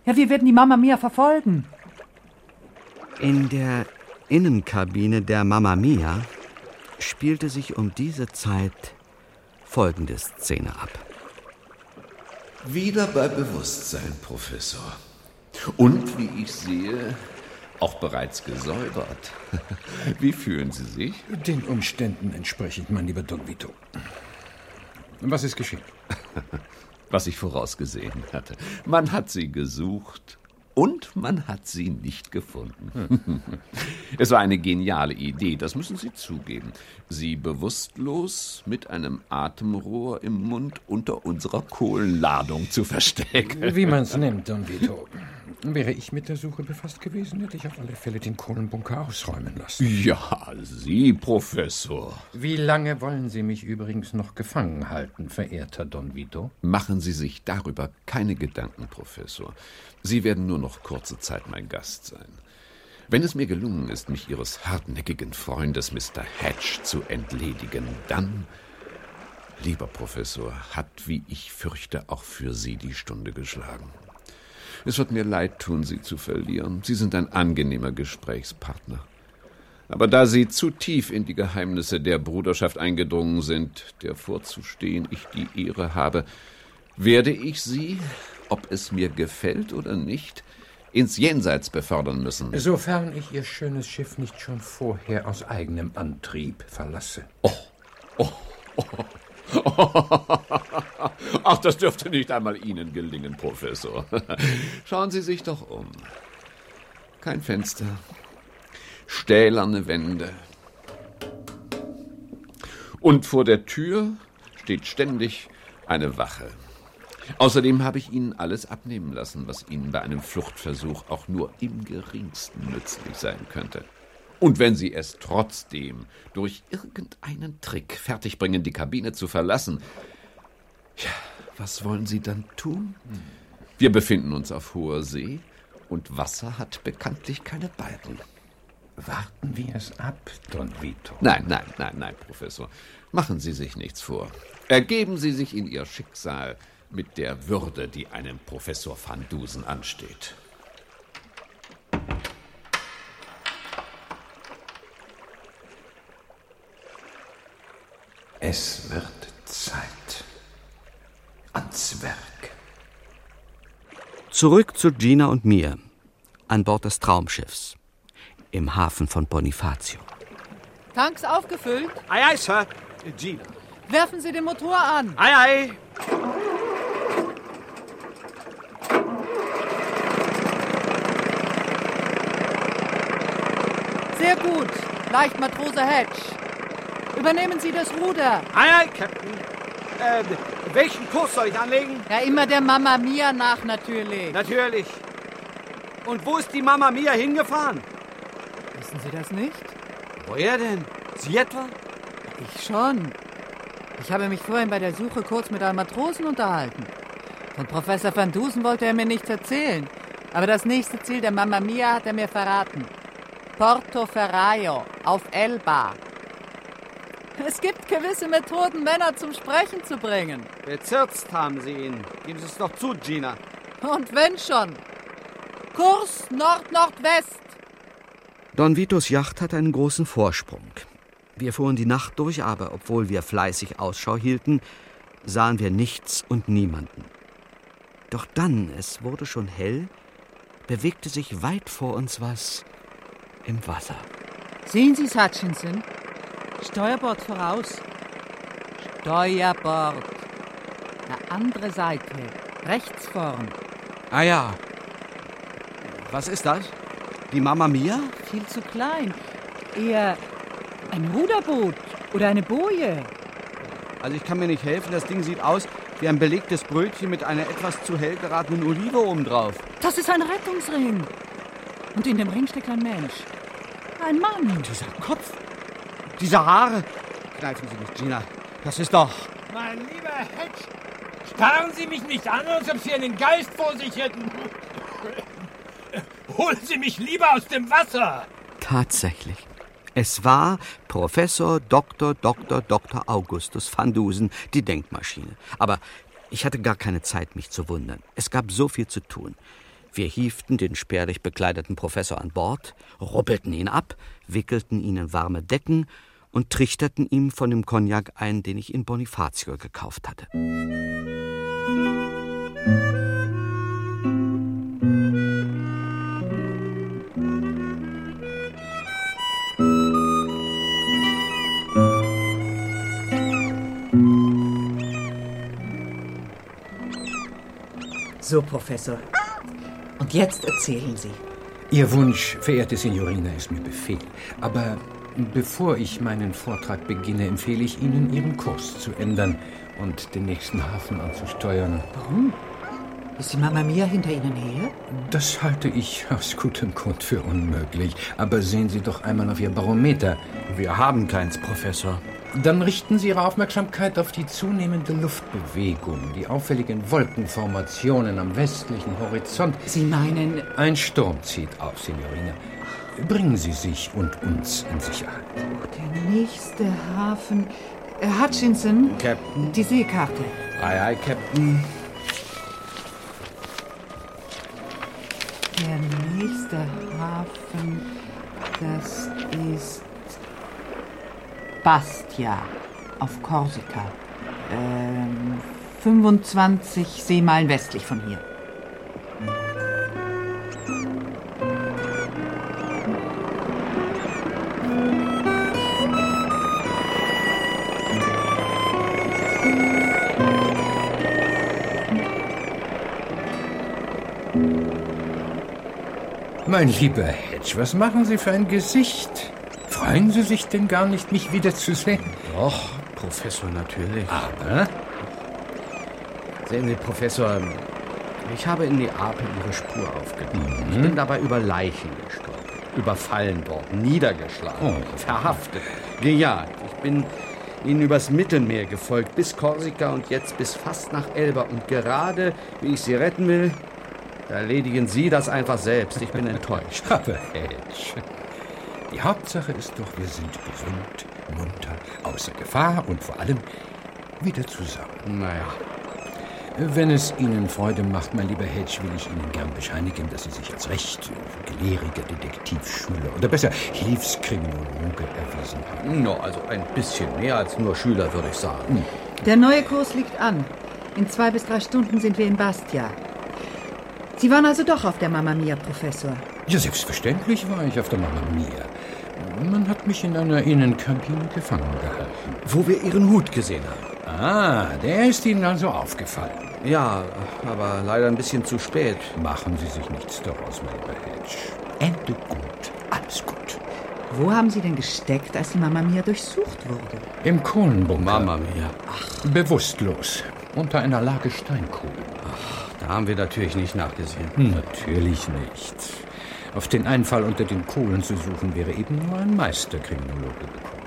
Ja, wir werden die Mama Mia verfolgen. In der Innenkabine der Mamma Mia spielte sich um diese Zeit folgende Szene ab. Wieder bei Bewusstsein, Professor. Und wie ich sehe, auch bereits gesäubert. [LAUGHS] Wie fühlen Sie sich? Den Umständen entsprechend, mein lieber Don Vito. Was ist geschehen? [LAUGHS] Was ich vorausgesehen hatte. Man hat sie gesucht und man hat sie nicht gefunden. [LAUGHS] es war eine geniale Idee, das müssen Sie zugeben. Sie bewusstlos mit einem Atemrohr im Mund unter unserer Kohlenladung zu verstecken. Wie man es nennt, Don Vito. Wäre ich mit der Suche befasst gewesen, hätte ich auf alle Fälle den Kohlenbunker ausräumen lassen. Ja, Sie, Professor. Wie lange wollen Sie mich übrigens noch gefangen halten, verehrter Don Vito? Machen Sie sich darüber keine Gedanken, Professor. Sie werden nur noch kurze Zeit mein Gast sein. Wenn es mir gelungen ist, mich Ihres hartnäckigen Freundes Mr. Hatch zu entledigen, dann. Lieber Professor, hat, wie ich fürchte, auch für Sie die Stunde geschlagen. Es wird mir leid tun, Sie zu verlieren. Sie sind ein angenehmer Gesprächspartner. Aber da Sie zu tief in die Geheimnisse der Bruderschaft eingedrungen sind, der vorzustehen ich die Ehre habe, werde ich Sie, ob es mir gefällt oder nicht, ins Jenseits befördern müssen. Sofern ich Ihr schönes Schiff nicht schon vorher aus eigenem Antrieb verlasse. Oh, oh, oh. [LAUGHS] Ach, das dürfte nicht einmal Ihnen gelingen, Professor. [LAUGHS] Schauen Sie sich doch um. Kein Fenster, stählerne Wände. Und vor der Tür steht ständig eine Wache. Außerdem habe ich Ihnen alles abnehmen lassen, was Ihnen bei einem Fluchtversuch auch nur im geringsten nützlich sein könnte. Und wenn Sie es trotzdem durch irgendeinen Trick fertigbringen, die Kabine zu verlassen, ja, was wollen Sie dann tun? Wir befinden uns auf hoher See und Wasser hat bekanntlich keine Balken. Warten wir es ab, Don Vito. Nein, nein, nein, nein, Professor. Machen Sie sich nichts vor. Ergeben Sie sich in Ihr Schicksal mit der Würde, die einem Professor van Dusen ansteht. Es wird Zeit. Ans Werk. Zurück zu Gina und mir. An Bord des Traumschiffs. Im Hafen von Bonifacio. Tanks aufgefüllt? Ei, ei, Sir. Gina. Werfen Sie den Motor an. Ei, ei. Sehr gut. Leicht Matrose Hedge. Übernehmen Sie das Ruder. Ei, ei, Captain. Äh, welchen Kurs soll ich anlegen? Ja, immer der Mama Mia nach natürlich. Natürlich. Und wo ist die Mama Mia hingefahren? Wissen Sie das nicht? Woher denn? Sie etwa? Ich schon. Ich habe mich vorhin bei der Suche kurz mit einem Matrosen unterhalten. Von Professor van Dusen wollte er mir nichts erzählen. Aber das nächste Ziel der Mamma Mia hat er mir verraten. Porto Ferraio auf Elba. Es gibt gewisse Methoden, Männer zum Sprechen zu bringen. Bezirzt haben Sie ihn. Geben Sie es doch zu, Gina. Und wenn schon. Kurs Nord-Nordwest. Don Vitos Yacht hat einen großen Vorsprung. Wir fuhren die Nacht durch, aber obwohl wir fleißig Ausschau hielten, sahen wir nichts und niemanden. Doch dann, es wurde schon hell, bewegte sich weit vor uns was im Wasser. Sehen Sie es, Hutchinson? Steuerbord voraus. Steuerbord. Na, andere Seite. Rechts vorn. Ah ja. Was ist das? Die Mama Mia? Viel zu klein. Eher ein Ruderboot oder eine Boje. Also ich kann mir nicht helfen, das Ding sieht aus wie ein belegtes Brötchen mit einer etwas zu hell geratenen Olive obendrauf. Das ist ein Rettungsring. Und in dem Ring steckt ein Mensch. Ein Mann. Dieser Kopf, diese Haare. Kneifen Sie nicht, Gina. Das ist doch... Mein lieber Hedge, starren Sie mich nicht an, als ob Sie einen Geist vor sich hätten. Holen Sie mich lieber aus dem Wasser. Tatsächlich. Es war Professor Dr. Dr. Dr. Augustus van Dusen, die Denkmaschine. Aber ich hatte gar keine Zeit, mich zu wundern. Es gab so viel zu tun. Wir hieften den spärlich bekleideten Professor an Bord, ruppelten ihn ab, wickelten ihn in warme Decken und trichterten ihm von dem Cognac ein, den ich in Bonifacio gekauft hatte. So, Professor. Jetzt erzählen Sie. Ihr Wunsch, verehrte Signorina, ist mir Befehl. Aber bevor ich meinen Vortrag beginne, empfehle ich Ihnen, Ihren Kurs zu ändern und den nächsten Hafen anzusteuern. Warum? Ist die Mama Mia hinter Ihnen her? Das halte ich aus gutem Grund für unmöglich. Aber sehen Sie doch einmal auf Ihr Barometer. Wir haben keins, Professor. Dann richten Sie Ihre Aufmerksamkeit auf die zunehmende Luftbewegung, die auffälligen Wolkenformationen am westlichen Horizont. Sie meinen. Ein Sturm zieht auf, Signorina. Bringen Sie sich und uns in Sicherheit. Der nächste Hafen. Äh, Hutchinson, Captain. die Seekarte. Aye, aye, Captain. Der nächste Hafen, das ist Bastia auf Korsika. Ähm, 25 Seemeilen westlich von hier. Mein lieber Hedge, was machen Sie für ein Gesicht? Freuen Sie sich denn gar nicht, mich wiederzusehen? Doch, Professor, natürlich. Aber? Sehen Sie, Professor, ich habe in Neapel Ihre Spur aufgenommen. Ich bin dabei über Leichen gestolpert, überfallen worden, niedergeschlagen, verhaftet, gejagt. Ich bin Ihnen übers Mittelmeer gefolgt, bis Korsika und jetzt bis fast nach Elba. Und gerade, wie ich Sie retten will, erledigen Sie das einfach selbst. Ich bin [LAUGHS] enttäuscht. Aber Hedge, die Hauptsache ist doch, wir sind gesund, munter, außer Gefahr und vor allem wieder zusammen. Naja. Wenn es Ihnen Freude macht, mein lieber Hedge, will ich Ihnen gern bescheinigen, dass Sie sich als recht gelehriger Detektivschüler oder besser Hilfskriminologe erwiesen haben. No, also ein bisschen mehr als nur Schüler, würde ich sagen. Der neue Kurs liegt an. In zwei bis drei Stunden sind wir in Bastia. Sie waren also doch auf der Mamma Mia, Professor. Ja, selbstverständlich war ich auf der Mamma Mia. Man hat mich in einer Innenkabine gefangen gehalten. Wo wir Ihren Hut gesehen haben. Ah, der ist Ihnen also aufgefallen. Ja, aber leider ein bisschen zu spät. Machen Sie sich nichts daraus, mein lieber Hedge. Ende gut, alles gut. Wo haben Sie denn gesteckt, als die Mamma Mia durchsucht wurde? Im Kohlenbunker. Mama Mia. Ach. Bewusstlos. Unter einer Lage Steinkohle. Ach, da haben wir natürlich nicht nachgesehen. Natürlich nicht. Auf den Einfall unter den Kohlen zu suchen, wäre eben nur ein Meisterkriminologe gekommen.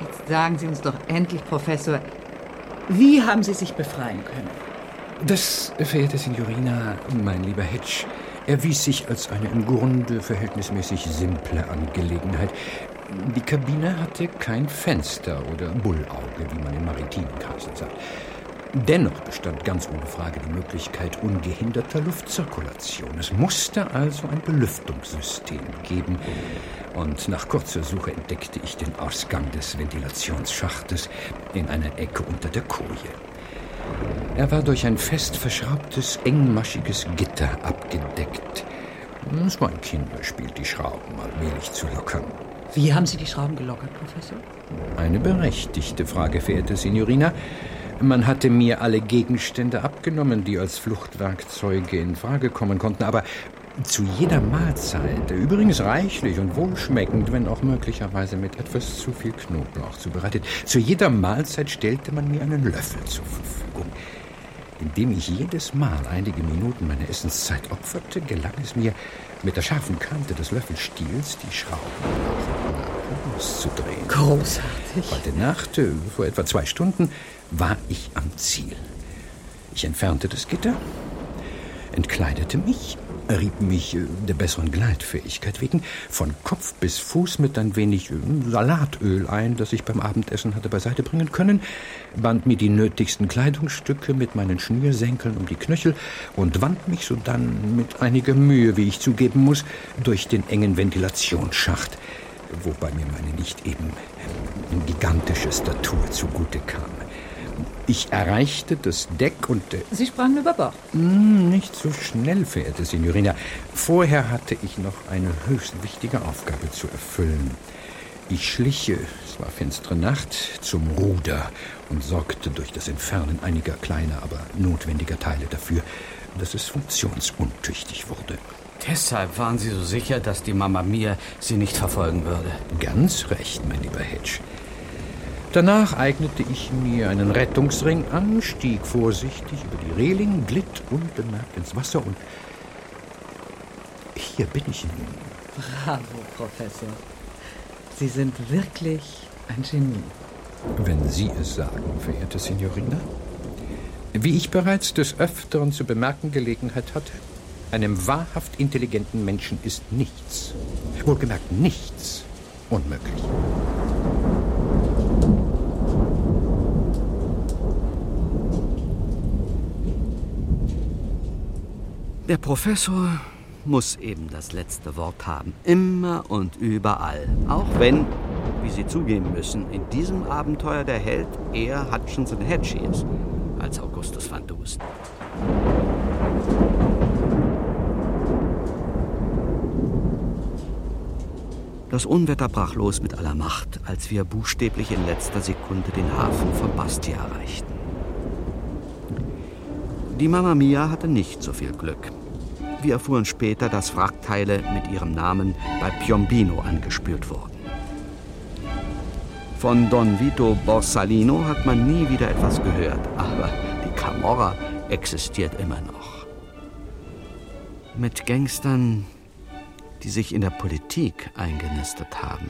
Jetzt sagen Sie uns doch endlich, Professor, wie haben Sie sich befreien können? Das, verehrte Signorina, mein lieber Hedge, erwies sich als eine im Grunde verhältnismäßig simple Angelegenheit. Die Kabine hatte kein Fenster oder Bullauge, wie man in maritimen Kreisen sagt. Dennoch bestand ganz ohne Frage die Möglichkeit ungehinderter Luftzirkulation. Es musste also ein Belüftungssystem geben. Und nach kurzer Suche entdeckte ich den Ausgang des Ventilationsschachtes in einer Ecke unter der Koje. Er war durch ein fest verschraubtes, engmaschiges Gitter abgedeckt. Es war ein Kinderspiel, die Schrauben allmählich zu lockern. Wie haben Sie die Schrauben gelockert, Professor? Eine berechtigte Frage, verehrte Signorina. Man hatte mir alle Gegenstände abgenommen, die als Fluchtwerkzeuge in Frage kommen konnten, aber zu jeder Mahlzeit, übrigens reichlich und wohlschmeckend, wenn auch möglicherweise mit etwas zu viel Knoblauch zubereitet, zu jeder Mahlzeit stellte man mir einen Löffel zur Verfügung. Indem ich jedes Mal einige Minuten meiner Essenszeit opferte, gelang es mir, mit der scharfen Kante des Löffelstiels die Schrauben auszudrehen. Großartig. Heute Nacht, äh, vor etwa zwei Stunden, war ich am Ziel. Ich entfernte das Gitter, entkleidete mich, rieb mich äh, der besseren Gleitfähigkeit wegen von Kopf bis Fuß mit ein wenig äh, Salatöl ein, das ich beim Abendessen hatte beiseite bringen können, band mir die nötigsten Kleidungsstücke mit meinen Schnürsenkeln um die Knöchel und wand mich sodann mit einiger Mühe, wie ich zugeben muss, durch den engen Ventilationsschacht, wobei mir meine nicht eben äh, gigantische Statur zugute kam. Ich erreichte das Deck und... Äh, Sie sprangen über Bord. Hm, nicht so schnell, verehrte Signorina. Vorher hatte ich noch eine höchst wichtige Aufgabe zu erfüllen. Ich schlich, äh, es war finstere Nacht, zum Ruder und sorgte durch das Entfernen einiger kleiner, aber notwendiger Teile dafür, dass es funktionsuntüchtig wurde. Deshalb waren Sie so sicher, dass die Mama Mia Sie nicht verfolgen würde. Ganz recht, mein lieber Hedge. Danach eignete ich mir einen Rettungsring an, stieg vorsichtig über die Reling, glitt unbemerkt ins Wasser und hier bin ich nun. Bravo, Professor. Sie sind wirklich ein Genie. Wenn Sie es sagen, verehrte Signorina. Wie ich bereits des Öfteren zu bemerken Gelegenheit hatte, einem wahrhaft intelligenten Menschen ist nichts, wohlgemerkt nichts, unmöglich. Der Professor muss eben das letzte Wort haben. Immer und überall. Auch wenn, wie Sie zugeben müssen, in diesem Abenteuer der Held eher Hutchinson Hedge ist als Augustus van Dusen. Das Unwetter brach los mit aller Macht, als wir buchstäblich in letzter Sekunde den Hafen von Bastia erreichten. Die Mamma Mia hatte nicht so viel Glück. Wir erfuhren später, dass Wrackteile mit ihrem Namen bei Piombino angespürt wurden. Von Don Vito Borsalino hat man nie wieder etwas gehört, aber die Camorra existiert immer noch. Mit Gangstern, die sich in der Politik eingenistet haben,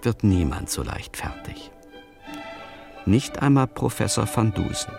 wird niemand so leicht fertig. Nicht einmal Professor van Dusen.